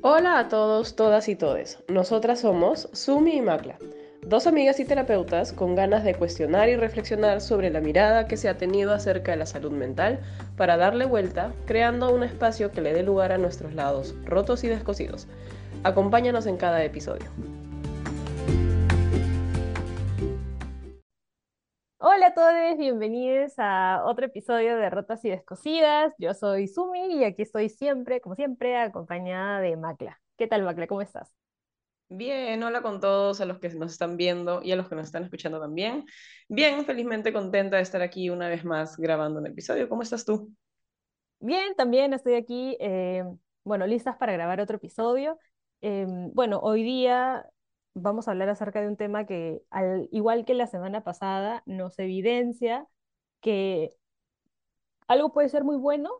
Hola a todos, todas y todes. Nosotras somos Sumi y Macla, dos amigas y terapeutas con ganas de cuestionar y reflexionar sobre la mirada que se ha tenido acerca de la salud mental para darle vuelta, creando un espacio que le dé lugar a nuestros lados rotos y descosidos. Acompáñanos en cada episodio. Bienvenidos a otro episodio de Rotas y Descosidas. Yo soy Sumi y aquí estoy siempre, como siempre, acompañada de Macla. ¿Qué tal, Macla? ¿Cómo estás? Bien, hola con todos, a los que nos están viendo y a los que nos están escuchando también. Bien, felizmente contenta de estar aquí una vez más grabando un episodio. ¿Cómo estás tú? Bien, también estoy aquí, eh, bueno, listas para grabar otro episodio. Em, bueno, hoy día vamos a hablar acerca de un tema que, al igual que la semana pasada, nos evidencia que algo puede ser muy bueno,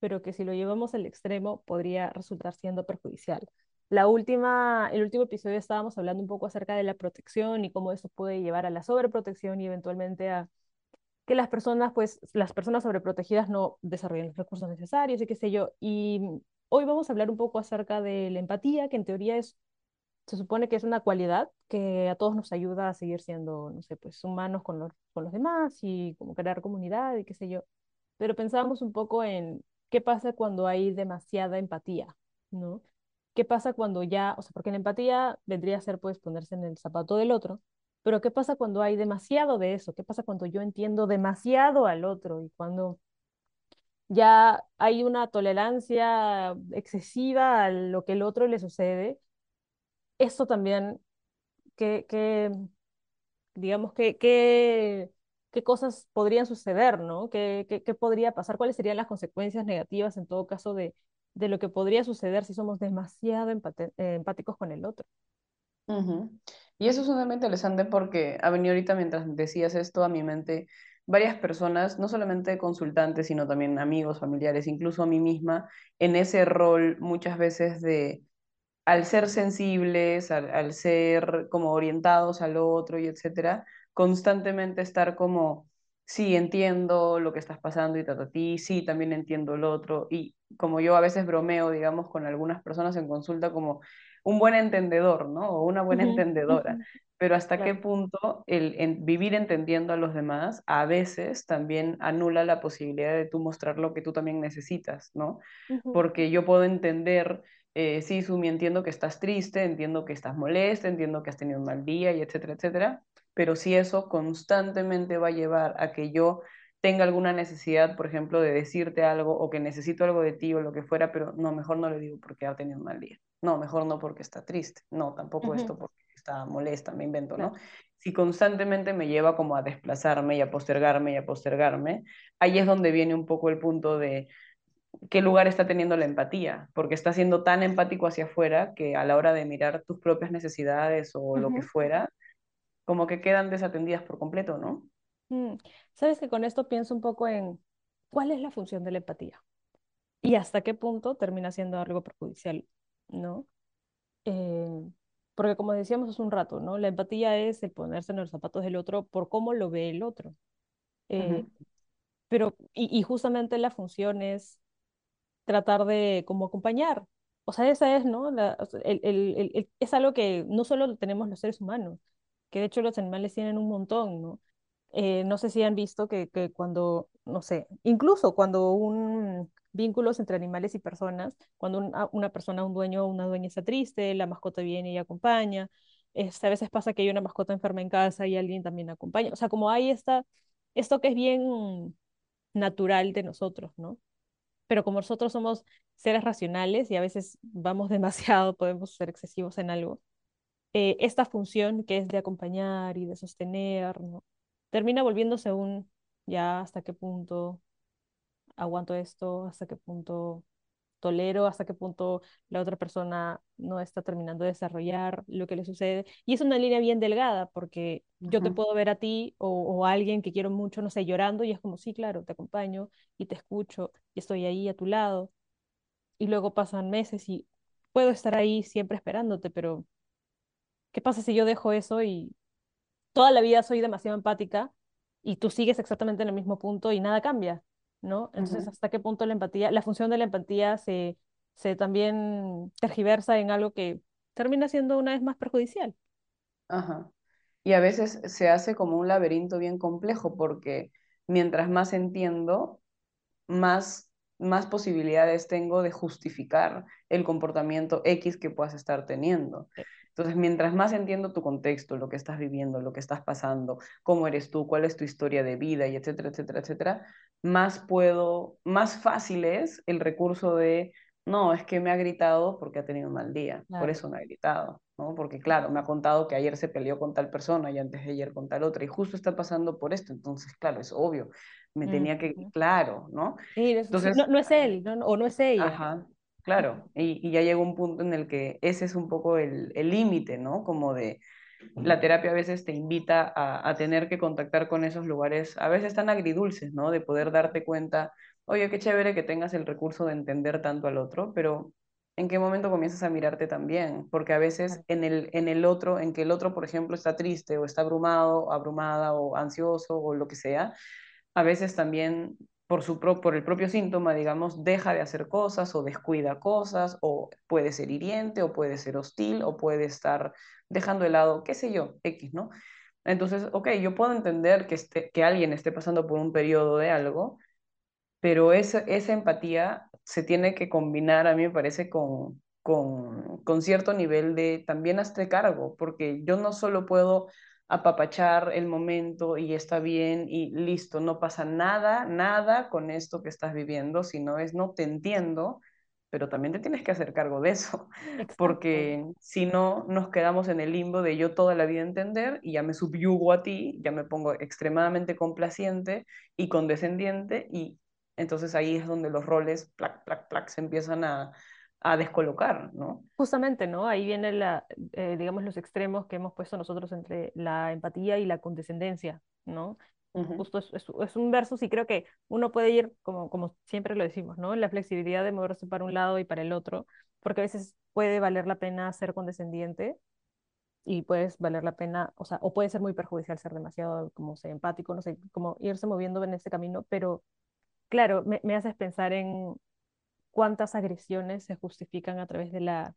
pero que si lo llevamos al extremo podría resultar siendo perjudicial. La última, el último episodio estábamos hablando un poco acerca de la protección y cómo eso puede llevar a la sobreprotección y eventualmente a que las personas, pues, las personas sobreprotegidas no desarrollen los recursos necesarios y qué sé yo. Y hoy vamos a hablar un poco acerca de la empatía, que en teoría es se supone que es una cualidad que a todos nos ayuda a seguir siendo, no sé, pues humanos con los, con los demás y como crear comunidad y qué sé yo. Pero pensábamos un poco en qué pasa cuando hay demasiada empatía, ¿no? ¿Qué pasa cuando ya, o sea, porque la empatía vendría a ser pues ponerse en el zapato del otro, pero ¿qué pasa cuando hay demasiado de eso? ¿Qué pasa cuando yo entiendo demasiado al otro y cuando ya hay una tolerancia excesiva a lo que el otro le sucede? Esto también, que, digamos, que, qué cosas podrían suceder, ¿no? ¿Qué, qué, podría pasar? ¿Cuáles serían las consecuencias negativas en todo caso de, de lo que podría suceder si somos demasiado empáticos con el otro? Y eso es sumamente interesante porque ha venido ahorita mientras decías esto a mi mente varias personas, no solamente consultantes, sino también amigos, familiares, incluso a mí misma, en ese rol muchas veces de al ser sensibles, al, ser como orientados al otro y etcétera, constantemente estar como, sí, entiendo lo que estás pasando y a ti, sí, también entiendo el otro. Y como yo a veces bromeo, digamos, con algunas personas en consulta como un buen entendedor, ¿no? O una buena entendedora. Pero hasta qué punto el, vivir entendiendo a los demás a veces también anula la posibilidad de tú mostrar lo que tú también necesitas, ¿no? Porque yo puedo entender eh, sí, Sumi, entiendo que estás triste, entiendo que estás molesta, entiendo que has tenido un mal día y etcétera, etcétera, pero si eso constantemente va a llevar a que yo tenga alguna necesidad, por ejemplo, de decirte algo o que necesito algo de ti o lo que fuera, pero no, mejor no le digo porque ha tenido un mal día. No, mejor no porque está triste. No, tampoco esto porque está molesta, me invento, ¿no? Si constantemente me lleva como a desplazarme y a postergarme y a postergarme, ahí es donde viene un poco el punto de qué lugar está teniendo la empatía, porque está siendo tan empático hacia afuera que a la hora de mirar tus propias necesidades o lo que fuera, como que quedan desatendidas por completo, ¿no? Mm, Sabes que con esto pienso un poco en cuál es la función de la empatía y hasta qué punto termina siendo algo perjudicial, ¿no? Eh, porque como decíamos hace un rato, ¿no? La empatía es el ponerse en los zapatos del otro por cómo lo ve el otro. Eh, pero, y, y, justamente la función es tratar de como acompañar. O sea, esa es, ¿no? el, el, el, es algo que no solo tenemos los seres humanos, que de hecho los animales tienen un montón, ¿no? Eh, no sé si han visto que, que cuando, no sé, incluso cuando un vínculos entre animales y personas, cuando una persona, un dueño o una dueña está triste, la mascota viene y acompaña, este, a veces pasa que hay una mascota enferma en casa y alguien también acompaña, o sea, como hay esta, esto que es bien natural de nosotros, ¿no? Pero como nosotros somos seres racionales y a veces vamos demasiado, podemos ser excesivos en algo, eh, esta función que es de acompañar y de sostener, termina volviéndose un ya hasta qué punto aguanto esto, hasta qué punto tolero, hasta qué punto la otra persona no está terminando de desarrollar lo que le sucede. Y es una línea bien delgada, porque yo te puedo ver a ti o, a alguien que quiero mucho, no sé, llorando, y es como, sí, claro, te acompaño y te escucho y estoy ahí a tu lado. Y luego pasan meses y puedo estar ahí siempre esperándote, pero ¿qué pasa si yo dejo eso y toda la vida soy demasiado empática y tú sigues exactamente en el mismo punto y nada cambia? ¿no? Entonces, ¿hasta qué punto la empatía, la función de la empatía se, se también tergiversa en algo que termina siendo una vez más perjudicial. Ajá. Y a veces se hace como un laberinto bien complejo porque mientras más entiendo, más, más posibilidades tengo de justificar el comportamiento X que puedas estar teniendo. Entonces, mientras más entiendo tu contexto, lo que estás viviendo, lo que estás pasando, cómo eres tú, cuál es tu historia de vida, y etcétera, etcétera, etcétera, más puedo, más fácil es el recurso de, no, es que me ha gritado porque ha tenido un mal día, por eso me ha gritado, ¿no? Porque claro, me ha contado que ayer se peleó con tal persona y antes de ayer con tal otra, y justo está pasando por esto, entonces, claro, es obvio, me tenía que, claro, ¿no? Sí, Entonces, no, no es él, no, no, o no es ella. Ajá, claro. Y, y ya llega un punto en el que ese es un poco el el límite, ¿no? Como de la terapia a veces te invita a, a tener que contactar con esos lugares, a veces tan agridulces, ¿no? De poder darte cuenta, oye, qué chévere que tengas el recurso de entender tanto al otro, pero ¿en qué momento comienzas a mirarte también? Porque a veces en el, en el otro, en que el otro, por ejemplo, está triste o está abrumado, abrumada o ansioso o lo que sea, a veces también por, su pro- por el propio síntoma, digamos, deja de hacer cosas o descuida cosas, o puede ser hiriente, o puede ser hostil, o puede estar dejando de lado, qué sé yo, X, ¿no? Entonces, ok, yo puedo entender que, esté, que alguien esté pasando por un periodo de algo, pero esa, esa empatía se tiene que combinar, a mí me parece, con, con, con cierto nivel de también hazte cargo, porque yo no solo puedo apapachar el momento y está bien y listo, no pasa nada, nada con esto que estás viviendo, sino es no te entiendo, pero también te tienes que hacer cargo de eso, exacto. porque si no nos quedamos en el limbo de yo toda la vida entender y ya me subyugo a ti, ya me pongo extremadamente complaciente y condescendiente y entonces ahí es donde los roles, plac, plac, plac, se empiezan a, a descolocar, ¿no? Justamente, ¿no? Ahí viene la, eh, digamos, los extremos que hemos puesto nosotros entre la empatía y la condescendencia, ¿no? Justo es, es, es un versus y creo que uno puede ir, como, como siempre lo decimos, ¿no? La flexibilidad de moverse para un lado y para el otro, porque a veces puede valer la pena ser condescendiente y puedes valer la pena, o sea, o puede ser muy perjudicial ser demasiado, como ser empático, no sé, como irse moviendo en ese camino, pero claro, me, me haces pensar en cuántas agresiones se justifican a través de la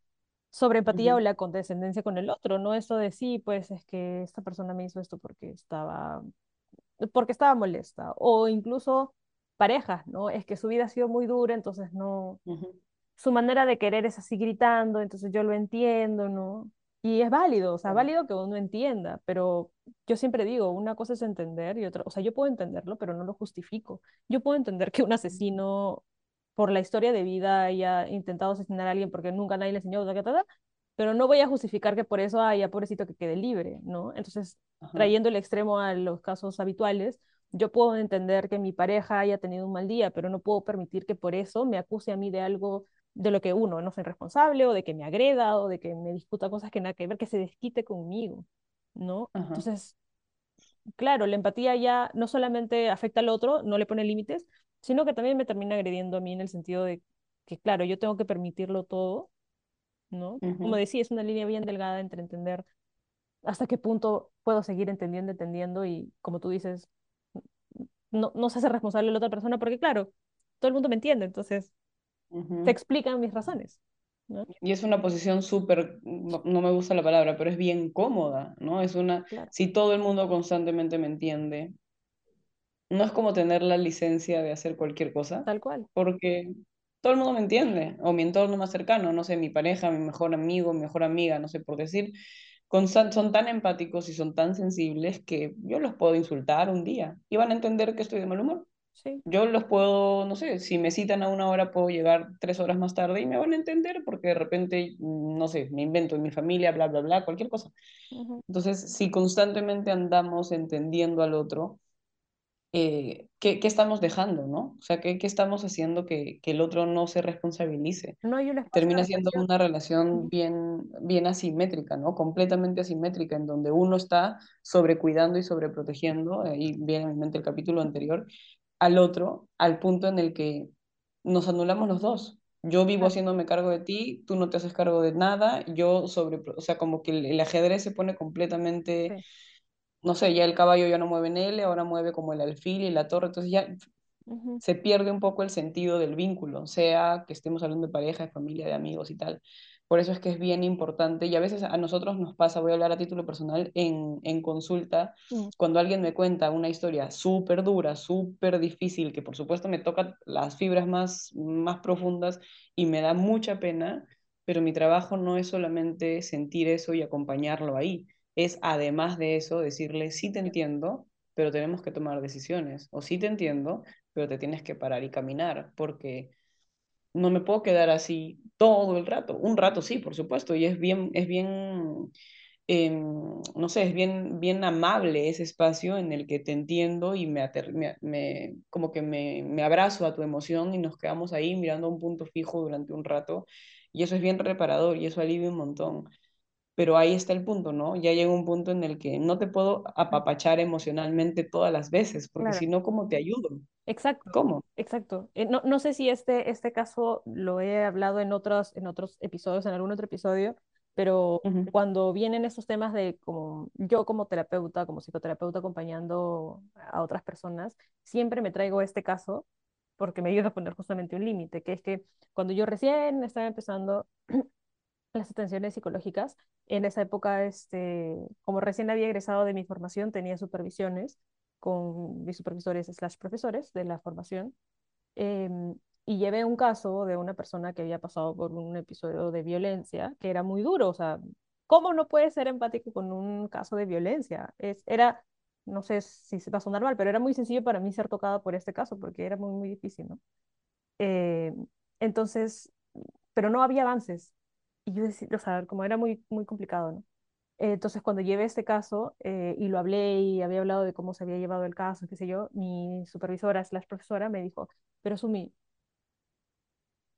sobreempatía o ujú, la condescendencia con el otro, no eso de sí, pues es que esta persona me hizo esto porque estaba, porque estaba molesta, o incluso parejas, ¿no? Es que su vida ha sido muy dura, entonces no, su manera de querer es así gritando, entonces yo lo entiendo, ¿no? Y es válido, o sea, válido que uno entienda, pero yo siempre digo, una cosa es entender y otra, o sea, yo puedo entenderlo, pero no lo justifico. Yo puedo entender que un asesino, por la historia de vida, haya intentado asesinar a alguien porque nunca nadie le enseñó, pero no voy a justificar que por eso haya pobrecito que quede libre, ¿no? Entonces, ajá, trayendo el extremo a los casos habituales, yo puedo entender que mi pareja haya tenido un mal día, pero no puedo permitir que por eso me acuse a mí de algo de lo que uno no soy responsable o de que me agreda o de que me disputa cosas que nada que ver, que se desquite conmigo, ¿no? ajá, Entonces, claro, la empatía ya no solamente afecta al otro, no le pone límites, sino que también me termina agrediendo a mí en el sentido de que, claro, yo tengo que permitirlo todo, ¿no? Como decía, es una línea bien delgada entre entender hasta qué punto puedo seguir entendiendo, entendiendo y, como tú dices, no, no se hace responsable la otra persona porque, claro, todo el mundo me entiende, entonces ujú. explican mis razones, ¿no? Y es una posición súper, no, no me gusta la palabra, pero es bien cómoda, ¿no? Es una, Claro, si todo el mundo constantemente me entiende, no es como tener la licencia de hacer cualquier cosa, tal cual. porque todo el mundo me entiende, o mi entorno más cercano, no sé, mi pareja, mi mejor amigo, mi mejor amiga, no sé por decir, son tan empáticos y son tan sensibles que yo los puedo insultar un día y van a entender que estoy de mal humor. Sí. Yo los puedo, no sé, si me citan a una hora, puedo llegar tres horas más tarde y me van a entender porque de repente, mm, no sé, me invento en mi familia, bla, bla, bla, cualquier cosa. Ujú. Entonces, si constantemente andamos entendiendo al otro, eh, ¿qué, qué estamos dejando, no? O sea, ¿qué, qué estamos haciendo que, que el otro no se responsabilice? No Termina siendo una relación bien, bien asimétrica, ¿no? Completamente asimétrica, en donde uno está sobrecuidando y sobreprotegiendo, ahí viene a mi mente el capítulo anterior, al otro, al punto en el que nos anulamos los dos. Yo vivo haciéndome cargo de ti, tú no te haces cargo de nada, yo sobre, o sea, como que el, el ajedrez se pone completamente, sí. no sé, ya el caballo ya no mueve en L, ahora mueve como el alfil y la torre, entonces ya se pierde un poco el sentido del vínculo, sea que estemos hablando de pareja, de familia, de amigos y tal. Por eso es que es bien importante y a veces a nosotros nos pasa, voy a hablar a título personal, en, en consulta, mm, cuando alguien me cuenta una historia súper dura, súper difícil, que por supuesto me toca las fibras más, más profundas y me da mucha pena, pero mi trabajo no es solamente sentir eso y acompañarlo ahí, es además de eso decirle, sí te entiendo, pero tenemos que tomar decisiones, o sí te entiendo, pero te tienes que parar y caminar, porque no me puedo quedar así todo el rato. Un rato sí, por supuesto, y es bien, es bien, eh, no sé, es bien, bien amable ese espacio en el que te entiendo y me, me, me como que me, me abrazo a tu emoción y nos quedamos ahí mirando a un punto fijo durante un rato, y eso es bien reparador y eso alivia un montón. Pero ahí está el punto, ¿no? Ya llega un punto en el que no te puedo apapachar emocionalmente todas las veces, porque Claro. si no, ¿cómo te ayudo? Exacto, ¿Cómo? exacto. Eh, no, no sé si este, este caso lo he hablado en otros, en otros episodios, en algún otro episodio, pero cuando vienen estos temas de como yo como terapeuta, como psicoterapeuta acompañando a otras personas, siempre me traigo este caso porque me ayuda a poner justamente un límite, que es que cuando yo recién estaba empezando las atenciones psicológicas, en esa época, este, como recién había egresado de mi formación, tenía supervisiones con mis supervisores slash profesores de la formación em, y llevé un caso de una persona que había pasado por un episodio de violencia que era muy duro, o sea, ¿cómo no puedes ser empático con un caso de violencia? Es, era, no sé si se va a sonar mal, pero era muy sencillo para mí ser tocada por este caso porque era muy, muy difícil, ¿no? Eh, entonces, pero no había avances. Y yo decía, o sea, como era muy, muy complicado, ¿no? Entonces, cuando llevé este caso eh, y lo hablé y había hablado de cómo se había llevado el caso, qué sé yo, mi supervisora, slash profesora, me dijo, pero Sumi,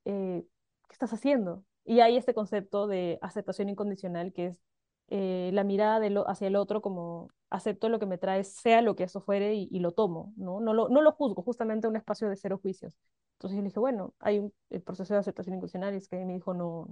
eh, ¿qué estás haciendo? Y hay este concepto de aceptación incondicional, que es eh, la mirada hacia el otro como acepto lo que me trae, sea lo que eso fuere, y, y lo tomo, ¿no? No lo, no lo juzgo, justamente un espacio de cero juicios. Entonces yo le dije, bueno, hay un el proceso de aceptación incondicional, y es que me dijo, no,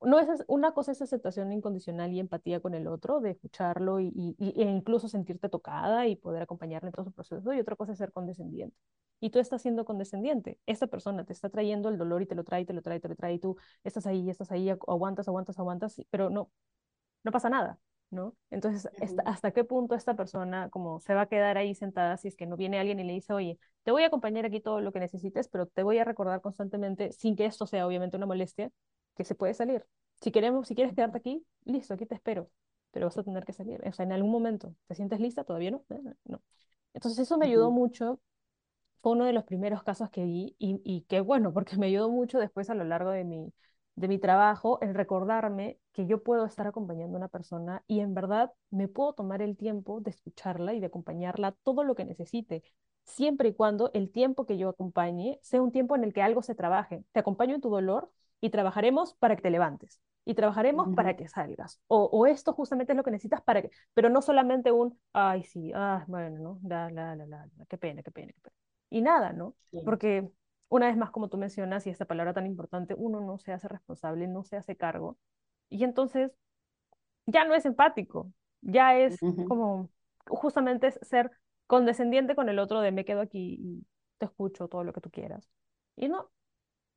no es, una cosa es aceptación incondicional y empatía con el otro, de escucharlo y, e incluso sentirte tocada y poder acompañarle en todo su proceso, y otra cosa es ser condescendiente. Y tú estás siendo condescendiente. Esta persona te está trayendo el dolor y te lo trae, te lo trae, te lo trae, y tú estás ahí, estás ahí, agu- aguantas, aguantas, aguantas, pero no, no pasa nada, ¿no? Entonces, esta- ¿hasta qué punto esta persona como se va a quedar ahí sentada si es que no viene alguien y le dice, oye, te voy a acompañar aquí todo lo que necesites, pero te voy a recordar constantemente, sin que esto sea obviamente una molestia, que se puede salir. Si queremos, si quieres quedarte aquí, listo, aquí te espero, pero vas a tener que salir. O sea, en algún momento, ¿te sientes lista? ¿Todavía no? Eh, No. Entonces, eso me ayudó mucho fue uno de los primeros casos que vi y, y qué bueno, porque me ayudó mucho después a lo largo de mi, de mi trabajo el recordarme que yo puedo estar acompañando a una persona y en verdad me puedo tomar el tiempo de escucharla y de acompañarla todo lo que necesite, siempre y cuando el tiempo que yo acompañe sea un tiempo en el que algo se trabaje. Te acompaño en tu dolor y trabajaremos para que te levantes. Y trabajaremos ujú, para que salgas. O, o esto justamente es lo que necesitas para que, pero no solamente un, ay, sí, ah, bueno, ¿no? La, la, la, la, la, qué pena, qué pena, qué pena y nada, ¿no? sí, Porque una vez más, como tú mencionas, y esta palabra tan importante, uno no se hace responsable, no se hace cargo, y entonces ya no es empático, ya es ujú. como justamente es ser condescendiente con el otro de me quedo aquí y te escucho todo lo que tú quieras. Y no,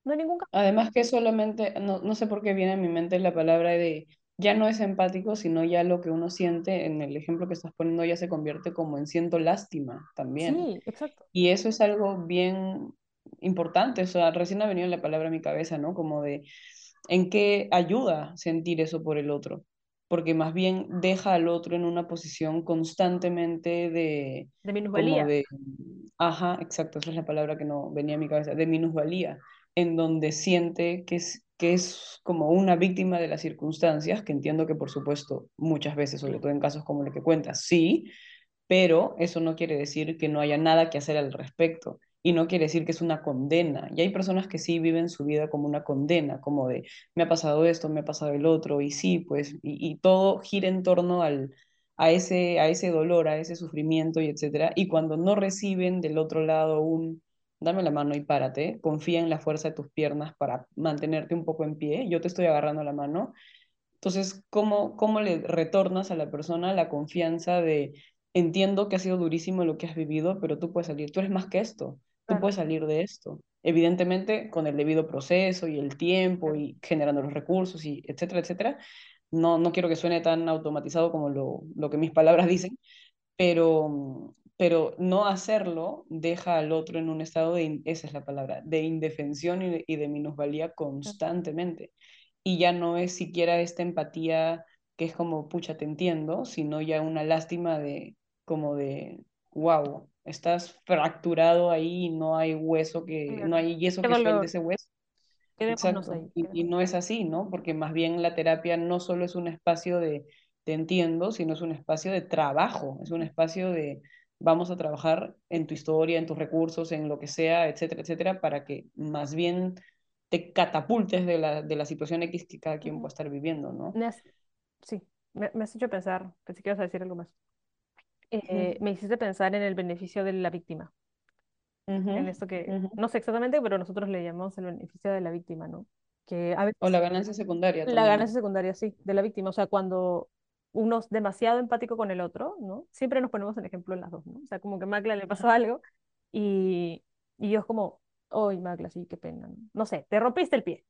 no hay ningún cambio. Además que solamente, no, no sé por qué viene a mi mente la palabra de ya no es empático, sino ya lo que uno siente, en el ejemplo que estás poniendo, ya se convierte como en siento lástima también. Sí, exacto. Y eso es algo bien importante, o sea, recién ha venido la palabra a mi cabeza, ¿no? Como de en qué ayuda sentir eso por el otro, porque más bien deja al otro en una posición constantemente de, De como minusvalía. de, ajá, exacto, esa es la palabra que no venía a mi cabeza, de minusvalía, en donde siente que es, que es como una víctima de las circunstancias, que entiendo que por supuesto muchas veces, sobre todo en casos como el que cuentas, sí, pero eso no quiere decir que no haya nada que hacer al respecto y no quiere decir que es una condena. Y hay personas que sí viven su vida como una condena, como de me ha pasado esto, me ha pasado el otro, y sí, pues, y, y todo gira en torno al, a, ese, a ese dolor, a ese sufrimiento y etcétera. Y cuando no reciben del otro lado un dame la mano y párate, confía en la fuerza de tus piernas para mantenerte un poco en pie, yo te estoy agarrando la mano. Entonces, ¿cómo, cómo le retornas a la persona la confianza de entiendo que ha sido durísimo lo que has vivido, pero tú puedes salir, tú eres más que esto, tú puedes salir de esto. Evidentemente, con el debido proceso y el tiempo y generando los recursos y etcétera, etcétera. No, no quiero que suene tan automatizado como lo, lo que mis palabras dicen, pero, pero no hacerlo deja al otro en un estado de, esa es la palabra, de indefensión y de, y de minusvalía constantemente. Y ya no es siquiera esta empatía que es como, pucha, te entiendo, sino ya una lástima de, como de, wow, estás fracturado ahí y no hay hueso que, no hay yeso Qué que suelte ese hueso. Exacto, ahí. y, y no es así, ¿no? Porque más bien la terapia no solo es un espacio de te entiendo, sino es un espacio de trabajo, es un espacio de vamos a trabajar en tu historia, en tus recursos, en lo que sea, etcétera, etcétera, para que más bien te catapultes de la, de la situación X que cada quien pueda ujú. estar viviendo, ¿no? Me has- sí, me, me has hecho pensar, pensé que ibas a decir algo más. Eh, Ujú, me hiciste pensar en el beneficio de la víctima, ujú, en esto que, ujú. no sé exactamente, pero nosotros le llamamos el beneficio de la víctima, ¿no? Que a O la veces ganancia secundaria la ganancia secundaria, sí, de la víctima, o sea, cuando uno es demasiado empático con el otro, ¿no? Siempre nos ponemos en ejemplo en las dos, ¿no? O sea, como que a Magla le pasó algo y, y yo es como, ay, Magla, sí, qué pena, ¿no? No sé, te rompiste el pie.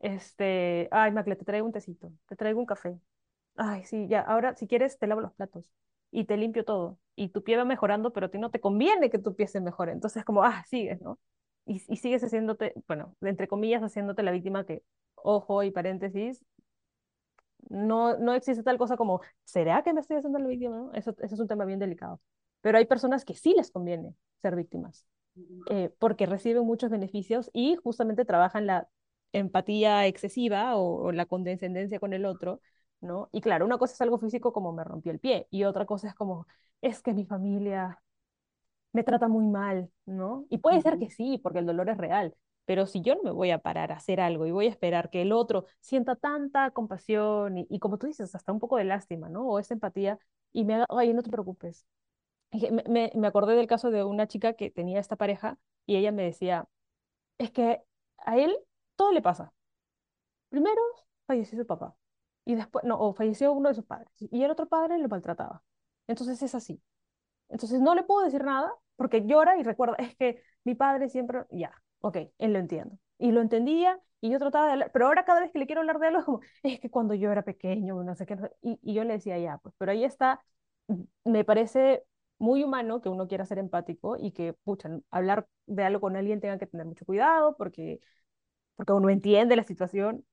Este, ay, Magla, te traigo un tecito, te traigo un café. Ay, sí, ya, ahora si quieres te lavo los platos y te limpio todo. Y tu pie va mejorando, pero a ti no te conviene que tu pie se mejore. Entonces, como, ah, sigues, ¿no? Y, y sigues haciéndote, bueno, entre comillas, haciéndote la víctima que, ojo y paréntesis, no, no existe tal cosa como, ¿será que me estoy haciendo la víctima? ¿no? Eso, eso es un tema bien delicado. Pero hay personas que sí les conviene ser víctimas, eh, porque reciben muchos beneficios y justamente trabajan la empatía excesiva o, o la condescendencia con el otro, ¿no? Y claro, una cosa es algo físico como me rompí el pie y otra cosa es como, es que mi familia me trata muy mal, ¿no? Y puede ser que sí, porque el dolor es real, pero si yo no me voy a parar a hacer algo y voy a esperar que el otro sienta tanta compasión y, como tú dices, hasta un poco de lástima, ¿no? O esa empatía y me haga, ay, no te preocupes. Me, me, me acordé del caso de una chica que tenía esta pareja y ella me decía, es que a él todo le pasa. Primero falleció su papá y después, no, o falleció uno de sus padres y el otro padre lo maltrataba. Entonces es así. Entonces no le puedo decir nada porque llora y recuerda, es que mi padre siempre, ya, ok, él lo entiendo. Y lo entendía y yo trataba de hablar, pero ahora cada vez que le quiero hablar de algo es como, es que cuando yo era pequeño, no sé qué, y, y yo le decía, ya, pues, pero ahí está, me parece muy humano que uno quiera ser empático y que, pucha, hablar de algo con alguien tenga que tener mucho cuidado porque, porque uno entiende la situación,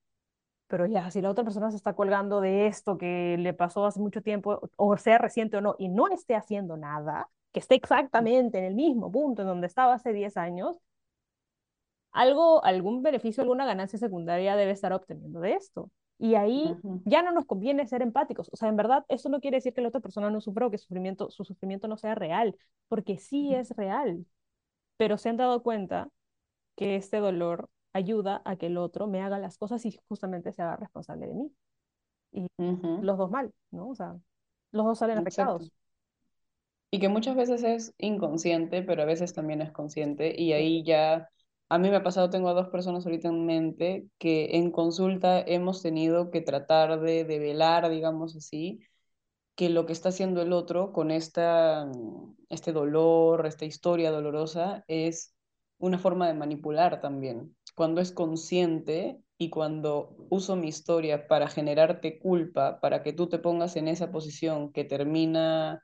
pero ya, si la otra persona se está colgando de esto que le pasó hace mucho tiempo, o sea reciente o no, y no esté haciendo nada, que esté exactamente en el mismo punto en donde estaba hace 10 años, algo, algún beneficio, alguna ganancia secundaria debe estar obteniendo de esto. Y ahí ya no nos conviene ser empáticos. O sea, en verdad, eso no quiere decir que la otra persona no sufra o que su sufrimiento, su sufrimiento no sea real, porque sí es real, pero se han dado cuenta que este dolor ayuda a que el otro me haga las cosas y justamente se haga responsable de mí. y los dos mal, ¿no? O sea, los dos salen Exacto. afectados. Y que muchas veces es inconsciente, pero a veces también es consciente. Y ahí ya, a mí me ha pasado, tengo a dos personas ahorita en mente que en consulta hemos tenido que tratar de develar, digamos así, que lo que está haciendo el otro con esta, este dolor, esta historia dolorosa, es una forma de manipular también. Cuando es consciente y cuando uso mi historia para generarte culpa, para que tú te pongas en esa posición que termina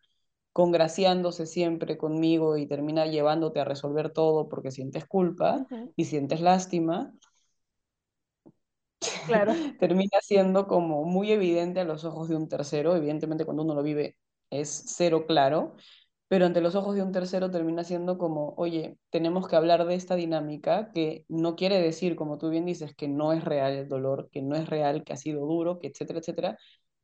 congraciándose siempre conmigo y termina llevándote a resolver todo porque sientes culpa y sientes lástima, Claro. termina siendo como muy evidente a los ojos de un tercero. Evidentemente cuando uno lo vive es cero claro, pero ante los ojos de un tercero termina siendo como, oye, tenemos que hablar de esta dinámica que no quiere decir, como tú bien dices, que no es real el dolor, que no es real, que ha sido duro, que etcétera, etcétera,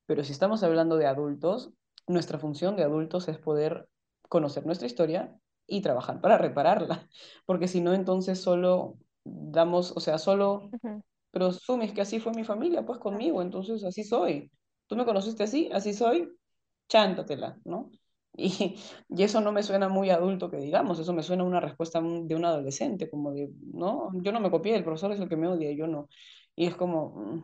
pero si estamos hablando de adultos, nuestra función de adultos es poder conocer nuestra historia y trabajar para repararla, porque si no, entonces solo damos, o sea, solo ujú, pero asumes que así fue mi familia, pues conmigo, entonces así soy. Tú me conociste así, así soy, chántatela, ¿no? Y, y eso no me suena muy adulto que digamos, eso me suena una respuesta de un adolescente, como de, no, yo no me copié, el profesor es el que me odia, yo no. Y es como, mm,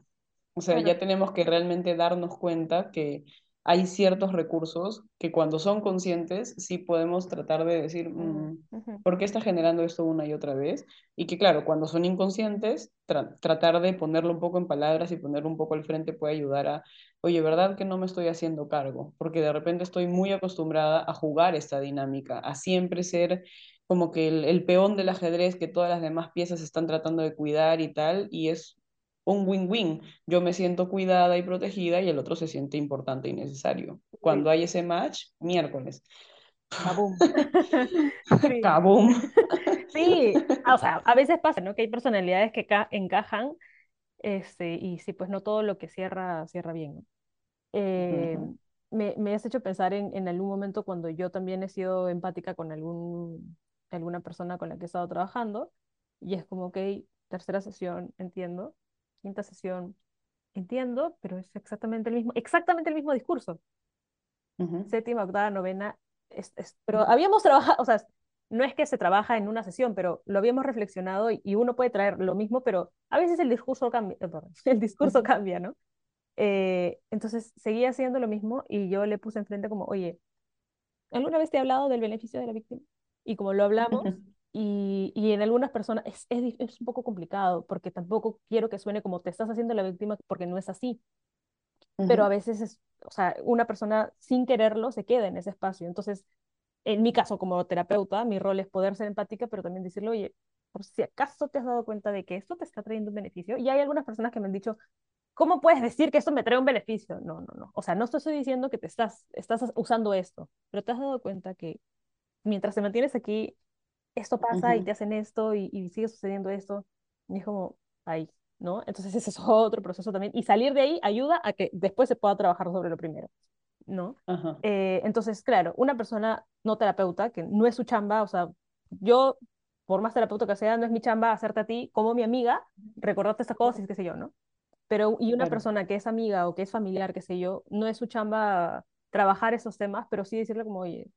o sea, ya tenemos que realmente darnos cuenta que hay ciertos recursos que cuando son conscientes sí podemos tratar de decir, Mm, "Mm, ujú. ¿por qué está generando esto una y otra vez? Y que claro, cuando son inconscientes, tra- tratar de ponerlo un poco en palabras y ponerlo un poco al frente puede ayudar a, oye, ¿verdad que no me estoy haciendo cargo? Porque de repente estoy muy acostumbrada a jugar esta dinámica, a siempre ser como que el, el peón del ajedrez que todas las demás piezas están tratando de cuidar y tal, y es un win-win. Yo me siento cuidada y protegida y el otro se siente importante y necesario. Cuando hay ese match, miércoles. Kaboom. Sí. Kaboom. Sí, o sea, a veces pasa, ¿no? Que hay personalidades que ca- encajan, este, y sí, pues no todo lo que cierra, cierra bien, ¿no? Eh, me, me has hecho pensar en, en algún momento cuando yo también he sido empática con algún, alguna persona con la que he estado trabajando, y es como, ok, tercera sesión, entiendo, quinta sesión, entiendo, pero es exactamente el mismo, exactamente el mismo discurso. ujú, Séptima, octava, novena, es- es- pero habíamos trabajado, o sea, no es que se trabaja en una sesión, pero lo habíamos reflexionado y, y uno puede traer lo mismo, pero a veces el discurso cambia, eh, el discurso cambia, ¿no? Eh, entonces seguía haciendo lo mismo y yo le puse enfrente como, oye, ¿alguna vez te he hablado del beneficio de la víctima? Y como lo hablamos, y, y en algunas personas es, es, es un poco complicado, porque tampoco quiero que suene como te estás haciendo la víctima, porque no es así, pero a veces es, o sea, una persona sin quererlo se queda en ese espacio. Entonces, en mi caso como terapeuta, mi rol es poder ser empática, pero también decirle, oye, por si acaso te has dado cuenta de que esto te está trayendo un beneficio. Y hay algunas personas que me han dicho, ¿cómo puedes decir que esto me trae un beneficio? No, no, no. O sea, no te estoy diciendo que te estás, estás usando esto, pero te has dado cuenta que mientras te mantienes aquí, esto pasa y te hacen esto y, y sigue sucediendo esto. Y es como, ahí, ¿no? Entonces ese es otro proceso también. Y salir de ahí ayuda a que después se pueda trabajar sobre lo primero. ¿no? Eh, entonces, claro, una persona no terapeuta, que no es su chamba, o sea, yo, por más terapeuta que sea, no es mi chamba hacerte a ti como mi amiga, recordarte estas cosas y qué sé yo, ¿no? Pero, y una Claro. persona que es amiga o que es familiar, qué sé yo, no es su chamba trabajar esos temas, pero sí decirle como, oye,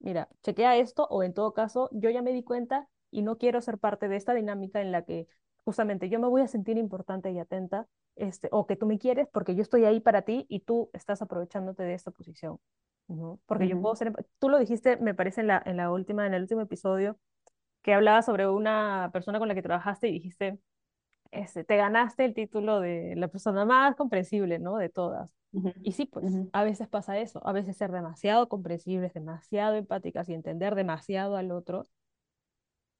mira, chequea esto o en todo caso, yo ya me di cuenta y no quiero ser parte de esta dinámica en la que justamente yo me voy a sentir importante y atenta, este, o que tú me quieres porque yo estoy ahí para ti y tú estás aprovechándote de esta posición, ¿no? Porque yo puedo ser, tú lo dijiste, me parece en la, en la última, en el último episodio, que hablaba sobre una persona con la que trabajaste y dijiste, este, te ganaste el título de la persona más comprensible, ¿no? De todas. Y sí, pues a veces pasa eso, a veces ser demasiado comprensibles, demasiado empáticas y entender demasiado al otro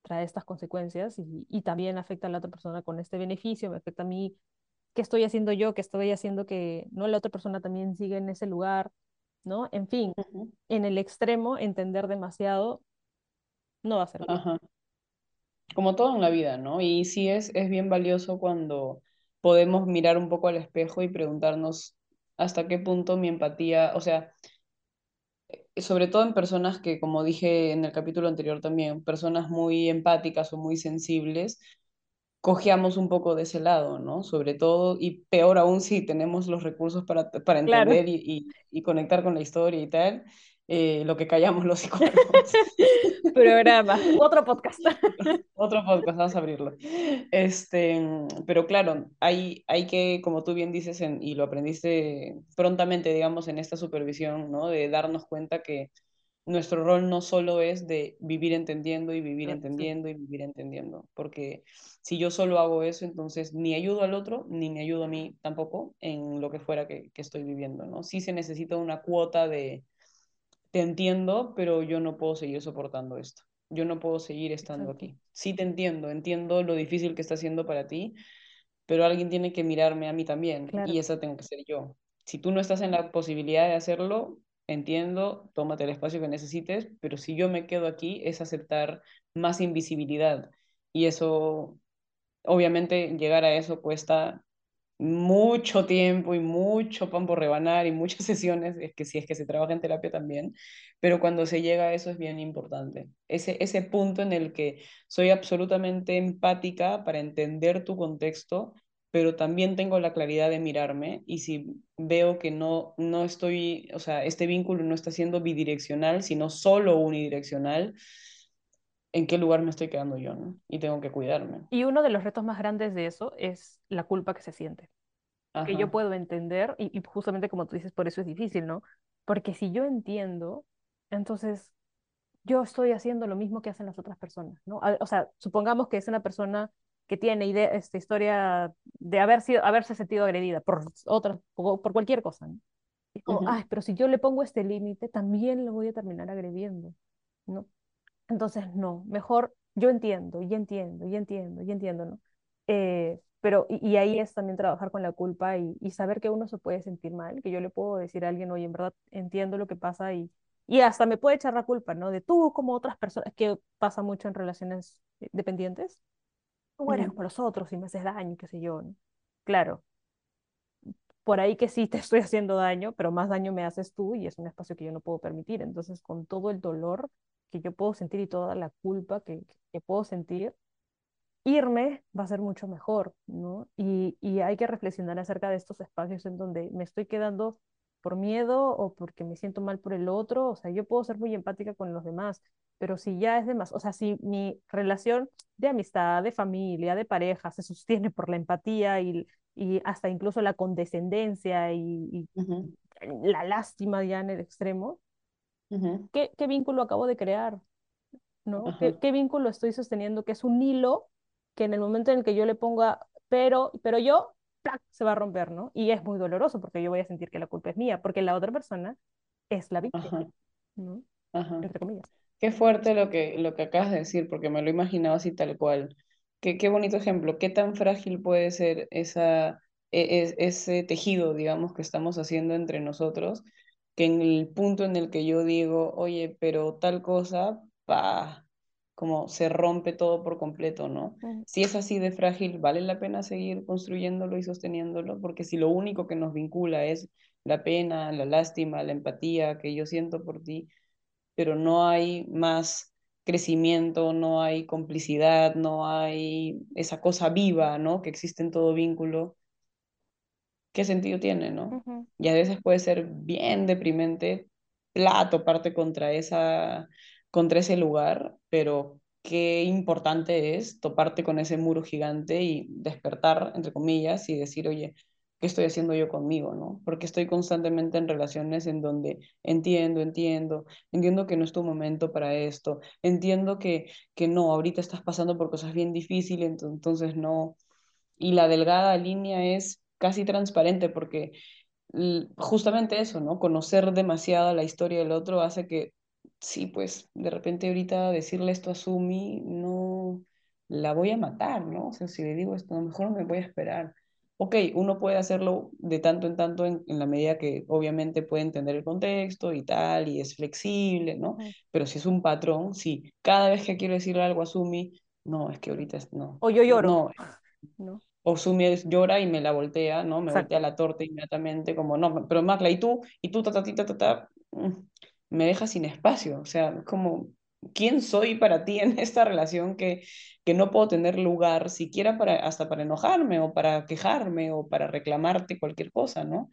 trae estas consecuencias y, y también afecta a la otra persona con este beneficio, me afecta a mí, qué estoy haciendo yo, qué estoy haciendo que no la otra persona también siga en ese lugar, ¿no? En fin, en el extremo, entender demasiado no va a servir. Ajá. Como todo en la vida, ¿no? Y sí es, es bien valioso cuando podemos mirar un poco al espejo y preguntarnos hasta qué punto mi empatía, o sea, sobre todo en personas que, como dije en el capítulo anterior también, personas muy empáticas o muy sensibles, cojeamos un poco de ese lado, ¿no? Sobre todo, y peor aún si tenemos los recursos para, para Claro, entender y, y- y conectar con la historia y tal, eh, lo que callamos los psicólogos. programa, otro podcast. Otro podcast, vamos a abrirlo. Este, pero claro, hay, hay que, como tú bien dices, en- y lo aprendiste prontamente, digamos, en esta supervisión, ¿no? De darnos cuenta que nuestro rol no solo es de vivir entendiendo y vivir Sí, entendiendo y vivir entendiendo, porque si yo solo hago eso, entonces ni ayudo al otro, ni me ayudo a mí tampoco en lo que fuera que, que estoy viviendo, ¿no? Sí se necesita una cuota de, te entiendo, pero yo no puedo seguir soportando esto. Yo no puedo seguir estando exacto, aquí. Sí te entiendo, entiendo lo difícil que está siendo para ti, pero alguien tiene que mirarme a mí también y esa tengo que ser yo. Si tú no estás en la posibilidad de hacerlo, entiendo, tómate el espacio que necesites, pero si yo me quedo aquí es aceptar más invisibilidad y eso, obviamente, llegar a eso cuesta mucho tiempo y mucho pan por rebanar y muchas sesiones, es que si es que se trabaja en terapia también, pero cuando se llega a eso es bien importante. Ese, ese punto en el que soy absolutamente empática para entender tu contexto, pero también tengo la claridad de mirarme y si veo que no, no estoy, o sea, este vínculo no está siendo bidireccional, sino solo unidireccional, ¿en qué lugar me estoy quedando yo, no? Y tengo que cuidarme. Y uno de los retos más grandes de eso es la culpa que se siente. que yo puedo entender, y, y justamente como tú dices, por eso es difícil, ¿no? Porque si yo entiendo, entonces yo estoy haciendo lo mismo que hacen las otras personas, ¿no? O sea, supongamos que es una persona que tiene idea, esta historia de haber sido, haberse sentido agredida por otra, por, por cualquier cosa, ¿no? Como, ay, pero si yo le pongo este límite, también lo voy a terminar agrediendo, ¿no? Entonces, no, mejor yo entiendo, y entiendo, y entiendo, y entiendo, ¿no? Eh, pero, y, y ahí es también trabajar con la culpa y, y saber que uno se puede sentir mal, que yo le puedo decir a alguien, oye, en verdad entiendo lo que pasa y, y hasta me puede echar la culpa, ¿no? De tú como otras personas, que pasa mucho en relaciones eh, dependientes, tú eres como los otros y me haces daño, qué sé yo, ¿no? Claro, por ahí que sí te estoy haciendo daño, pero más daño me haces tú y es un espacio que yo no puedo permitir. Entonces, con todo el dolor que yo puedo sentir y toda la culpa que, que puedo sentir, irme va a ser mucho mejor, ¿no? Y, y hay que reflexionar acerca de estos espacios en donde me estoy quedando por miedo o porque me siento mal por el otro. O sea, yo puedo ser muy empática con los demás, pero si ya es de más, o sea, si mi relación de amistad, de familia, de pareja se sostiene por la empatía y, y hasta incluso la condescendencia y, la lástima ya en el extremo, ¿qué, qué vínculo acabo de crear? ¿no? ¿Qué, qué vínculo estoy sosteniendo? Que es un hilo que en el momento en el que yo le ponga, pero, pero yo, ¡plac! se va a romper, ¿no? Y es muy doloroso porque yo voy a sentir que la culpa es mía, porque la otra persona es la víctima. ¿no? Ajá. Entre comillas. Qué fuerte lo que, lo que acabas de decir, porque me lo imaginaba así tal cual. Qué, qué bonito ejemplo. Qué tan frágil puede ser esa, e- es- ese tejido, digamos, que estamos haciendo entre nosotros, que en el punto en el que yo digo, oye, pero tal cosa, pa, como se rompe todo por completo, ¿no? Si es así de frágil, ¿vale la pena seguir construyéndolo y sosteniéndolo? Porque si lo único que nos vincula es la pena, la lástima, la empatía que yo siento por ti, pero no hay más crecimiento, no hay complicidad, no hay esa cosa viva, ¿no? Que existe en todo vínculo. ¿Qué sentido tiene, no? Y a veces puede ser bien deprimente, plato parte contra esa, contra ese lugar, pero qué importante es toparte con ese muro gigante y despertar, entre comillas, y decir, oye, ¿qué estoy haciendo yo conmigo, no? Porque estoy constantemente en relaciones en donde entiendo, entiendo, entiendo que no es tu momento para esto, entiendo que, que no, ahorita estás pasando por cosas bien difíciles, ento- entonces no. Y la delgada línea es casi transparente porque justamente eso, ¿no? Conocer demasiado la historia del otro hace que, sí, pues de repente ahorita decirle esto a Sumi, no, la voy a matar, ¿no? O sea, si le digo esto, a lo mejor me voy a esperar. Ok, uno puede hacerlo de tanto en tanto en, en la medida que obviamente puede entender el contexto y tal, y es flexible, ¿no? Pero si es un patrón, sí, cada vez que quiero decirle algo a Sumi, no, es que ahorita es, no, O yo lloro, no, ¿no? O Sumi llora y me la voltea, ¿no? Me voltea la torta inmediatamente, como, no, pero Macla, ¿y tú? ¿Y tú, ta, ta, ta, ta, ta? Mm, Me deja sin espacio, o sea, como, ¿quién soy para ti en esta relación que, que no puedo tener lugar siquiera para, hasta para enojarme o para quejarme o para reclamarte cualquier cosa, ¿no?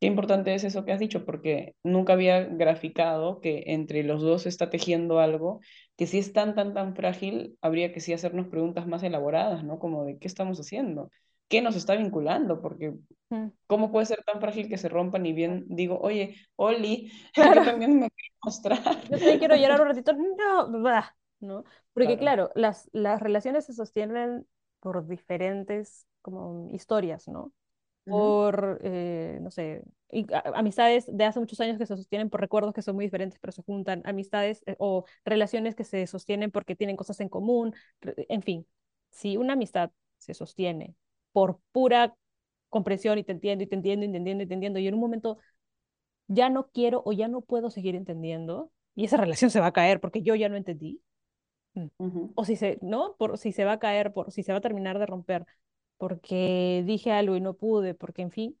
Qué importante es eso que has dicho, porque nunca había graficado que entre los dos se está tejiendo algo que si es tan, tan, tan frágil, habría que sí hacernos preguntas más elaboradas, ¿no? Como de qué estamos haciendo, qué nos está vinculando, porque Mm, ¿cómo puede ser tan frágil que se rompan y bien digo, oye, Oli, yo también me mostrar? yo también quiero llorar un ratito, no, bah, ¿no? Porque Claro. claro, las, las relaciones se sostienen por diferentes como historias, ¿no? Ujú, por, eh, no sé, y- a- amistades de hace muchos años que se sostienen por recuerdos que son muy diferentes, pero se juntan, amistades eh, o relaciones que se sostienen porque tienen cosas en común, en fin, si una amistad se sostiene por pura comprensión y te entiendo y te entiendo y te entiendo y te entiendo y en un momento ya no quiero o ya no puedo seguir entendiendo y esa relación se va a caer porque yo ya no entendí, mm, o si se, ¿no? Por si se va a caer, por si se va a terminar de romper porque dije algo y no pude, porque en fin,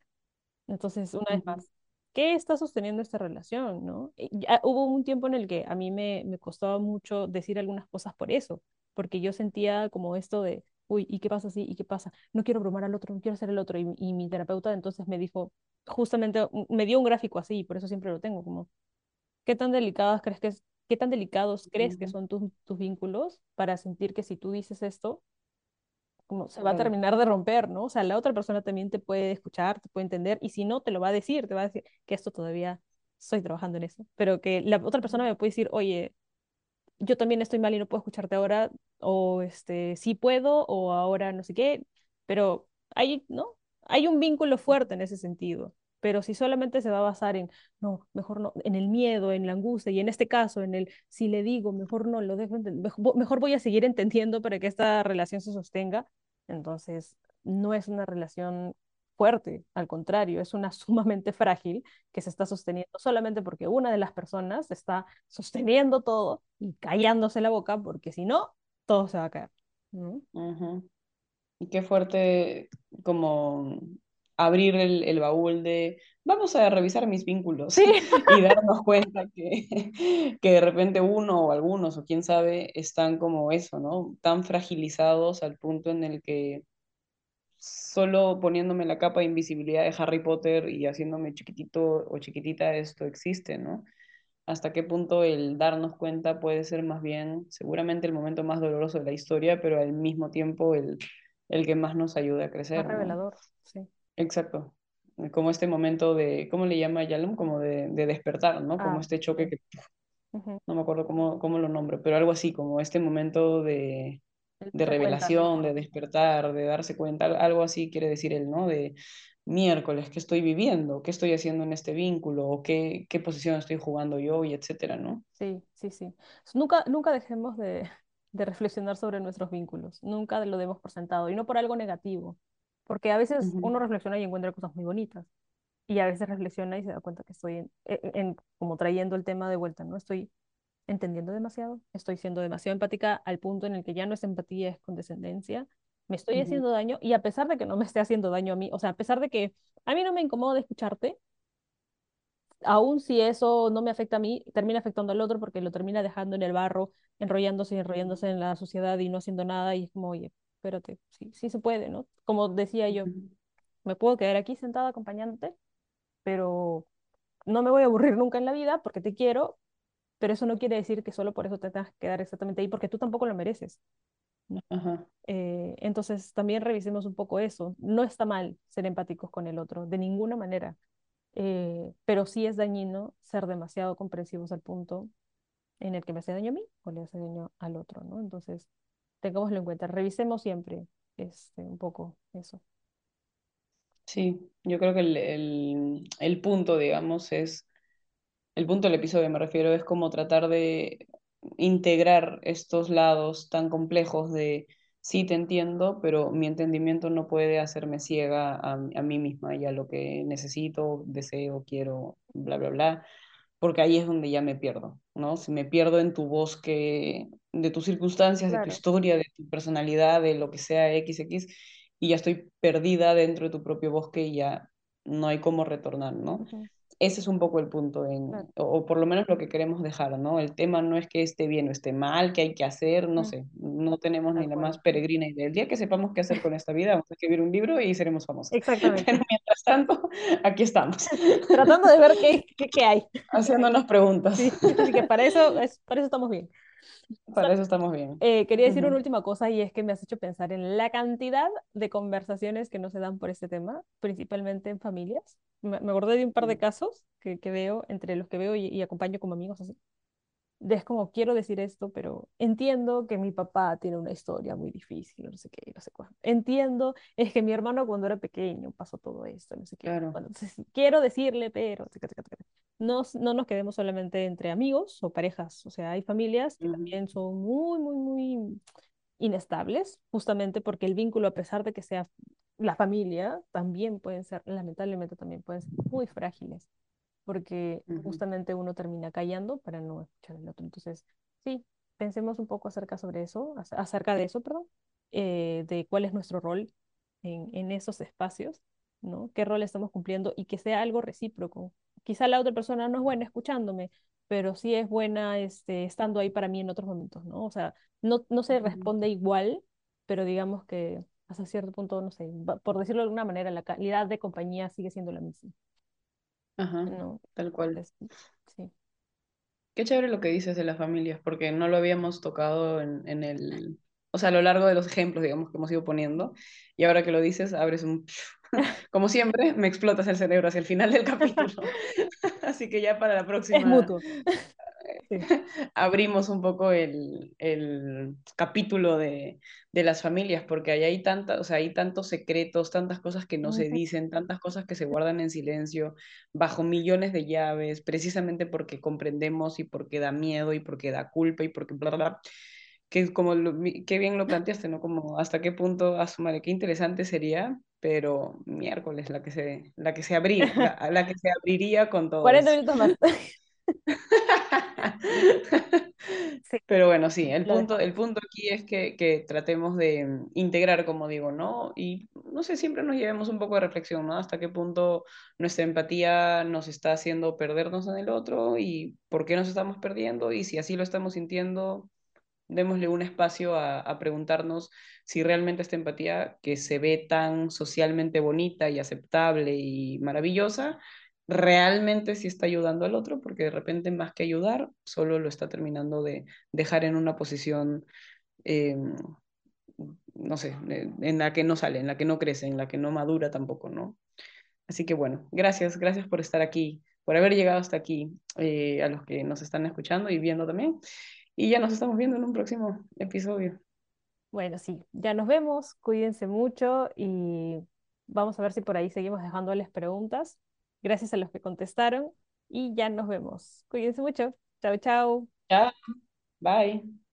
entonces, una vez más, ¿qué está sosteniendo esta relación, no? Ya hubo un tiempo en el que a mí me, me costaba mucho decir algunas cosas por eso, porque yo sentía como esto de, uy, ¿y qué pasa así? ¿Y qué pasa? No quiero bromar al otro, no quiero ser el otro. Y, y mi terapeuta entonces me dijo, justamente, me dio un gráfico así, por eso siempre lo tengo, como, ¿qué tan delicadas crees que es, qué tan delicados crees que son tus, tus vínculos para sentir que si tú dices esto, como se va a terminar de romper, ¿no? O sea, la otra persona también te puede escuchar, te puede entender, y si no, te lo va a decir, te va a decir que esto todavía estoy trabajando en eso, pero que la otra persona me puede decir, oye, yo también estoy mal y no puedo escucharte ahora, o este, sí puedo, o ahora no sé qué, pero hay, ¿no? Hay un vínculo fuerte en ese sentido. Pero si solamente se va a basar en, no, mejor no, en el miedo, en la angustia, y en este caso, en el, si le digo, mejor no, lo dejo, mejor, voy a seguir entendiendo para que esta relación se sostenga, entonces no es una relación fuerte, al contrario, es una sumamente frágil que se está sosteniendo solamente porque una de las personas está sosteniendo todo y callándose la boca, porque si no, todo se va a caer. ¿no? Qué fuerte como abrir el, el baúl de vamos a revisar mis vínculos Sí, y darnos cuenta que, que de repente uno o algunos o quién sabe están como eso, ¿no? Tan fragilizados al punto en el que solo poniéndome la capa de invisibilidad de Harry Potter y haciéndome chiquitito o chiquitita esto existe, ¿no? Hasta qué punto el darnos cuenta puede ser más bien seguramente el momento más doloroso de la historia, pero al mismo tiempo el, el que más nos ayude a más crecer, ¿no? revelador, sí. Exacto. Como este momento de, ¿cómo le llama Yalom? Como de, de despertar, ¿no? Como Ah, este choque que no me acuerdo cómo, cómo lo nombro, pero algo así, como este momento de, de revelación, de despertar, de darse cuenta, al- algo así quiere decir él, ¿no? De miércoles, ¿qué estoy viviendo? ¿Qué estoy haciendo en este vínculo? ¿O qué, qué posición estoy jugando yo? Y etcétera, ¿no? Sí, sí, sí. Nunca, nunca dejemos de, de reflexionar sobre nuestros vínculos, nunca lo demos por sentado, y no por algo negativo, porque a veces Ujú, uno reflexiona y encuentra cosas muy bonitas, y a veces reflexiona y se da cuenta que estoy en, en- en- como trayendo el tema de vuelta, ¿no? Estoy entendiendo demasiado, estoy siendo demasiado empática al punto en el que ya no es empatía, es condescendencia, me estoy ujú, haciendo daño, y a pesar de que no me esté haciendo daño a mí, o sea, a pesar de que a mí no me incomoda escucharte, aún si eso no me afecta a mí, termina afectando al otro porque lo termina dejando en el barro, enrollándose y enrollándose en la sociedad y no haciendo nada y es como, oye, espérate, sí, sí se puede, ¿no? Como decía yo, me puedo quedar aquí sentada acompañándote, pero no me voy a aburrir nunca en la vida porque te quiero, pero eso no quiere decir que solo por eso te tengas que quedar exactamente ahí porque tú tampoco lo mereces. Eh, entonces también revisemos un poco eso. No está mal ser empáticos con el otro, de ninguna manera eh, pero sí es dañino ser demasiado comprensivos al punto en el que me hace daño a mí o le hace daño al otro, ¿no? Entonces, tengámoslo en cuenta, revisemos siempre este, un poco eso. sí, yo creo que el, el, el punto, digamos, es El punto del episodio, me refiero, es como tratar de integrar estos lados tan complejos de sí te entiendo, pero mi entendimiento no puede hacerme ciega a, a mí misma y a lo que necesito, deseo, quiero, bla, bla, bla, porque ahí es donde ya me pierdo, ¿no? Si me pierdo en tu bosque, de tus circunstancias, de tu historia, de tu personalidad, de lo que sea XX, y ya estoy perdida dentro de tu propio bosque y ya no hay cómo retornar, ¿no? Ujú, Ese es un poco el punto, en, claro. o, o por lo menos lo que queremos dejar, ¿no? El tema no es que esté bien o esté mal, que hay que hacer, no sé, no tenemos ni la más peregrina idea. El día que sepamos qué hacer con esta vida, vamos a escribir un libro y seremos famosas. Pero Exactamente. mientras tanto, aquí estamos, Tratando de ver qué, qué, qué hay. haciéndonos preguntas. Sí, así que para eso, es, para eso estamos bien. Para eso estamos bien. Eh, quería decir una última cosa y es que me has hecho pensar en la cantidad de conversaciones que no se dan por este tema, principalmente en familias. Me, me acordé de un par de casos que, que veo, entre los que veo y, y acompaño como amigos así. Es como, quiero decir esto, pero entiendo que mi papá tiene una historia muy difícil, no sé qué, no sé cuánto. Entiendo, es que mi hermano cuando era pequeño pasó todo esto, no sé qué. Claro. Bueno, entonces quiero decirle, pero... No, no nos quedemos solamente entre amigos o parejas, o sea, hay familias que también son muy, muy, muy inestables, justamente porque el vínculo, a pesar de que sea la familia, también pueden ser, lamentablemente también pueden ser muy frágiles porque ujú, justamente uno termina callando para no escuchar al otro. Entonces, sí, pensemos un poco acerca sobre eso, ac- acerca de eso, perdón, eh, de cuál es nuestro rol en, en esos espacios, ¿no? ¿Qué rol estamos cumpliendo? Y que sea algo recíproco. Quizá la otra persona no es buena escuchándome, pero sí es buena este, estando ahí para mí en otros momentos, ¿no? O sea, no, no se responde igual, pero digamos que hasta cierto punto, no sé, por decirlo de alguna manera, la calidad de compañía sigue siendo la misma, Ajá, ¿no? tal cual. Sí. Qué chévere lo que dices de las familias, porque no lo habíamos tocado en, en el... o sea, a lo largo de los ejemplos, digamos, que hemos ido poniendo. Y ahora que lo dices, abres un... Como siempre, me explotas el cerebro hacia el final del capítulo. Así que ya para la Es próxima mutuo. Sí. abrimos un poco el, el capítulo de, de las familias, porque ahí hay tanta, o sea, hay tantos secretos, tantas cosas que no se Ujú. dicen, tantas cosas que se guardan en silencio, bajo millones de llaves, precisamente porque comprendemos y porque da miedo y porque da culpa y porque bla, bla, bla, que como, lo- qué bien lo planteaste, ¿no? Como hasta qué punto, a su madre, qué interesante sería, pero miércoles, la que se, la que se abría, la, la que se abriría con todo 40 eso. minutos más. Sí, Pero bueno, sí, el punto, el punto aquí es que, que tratemos de mm, integrar, como digo, ¿no? Y no sé, siempre nos llevemos un poco de reflexión, ¿no? Hasta qué punto nuestra empatía nos está haciendo perdernos en el otro y por qué nos estamos perdiendo y si así lo estamos sintiendo, démosle un espacio a, a preguntarnos si realmente esta empatía que se ve tan socialmente bonita y aceptable y maravillosa, realmente sí está ayudando al otro, porque de repente más que ayudar, solo lo está terminando de dejar en una posición, eh, no sé, eh, en la que no sale, en la que no crece, en la que no madura tampoco, ¿no? Así que bueno, gracias, gracias por estar aquí, por haber llegado hasta aquí, eh, a los que nos están escuchando y viendo también. Y ya nos estamos viendo en un próximo episodio. Bueno, sí, ya nos vemos, cuídense mucho y vamos a ver si por ahí seguimos dejándoles preguntas. Gracias a los que contestaron y ya nos vemos. Cuídense mucho. Chao, chao. Chao, bye.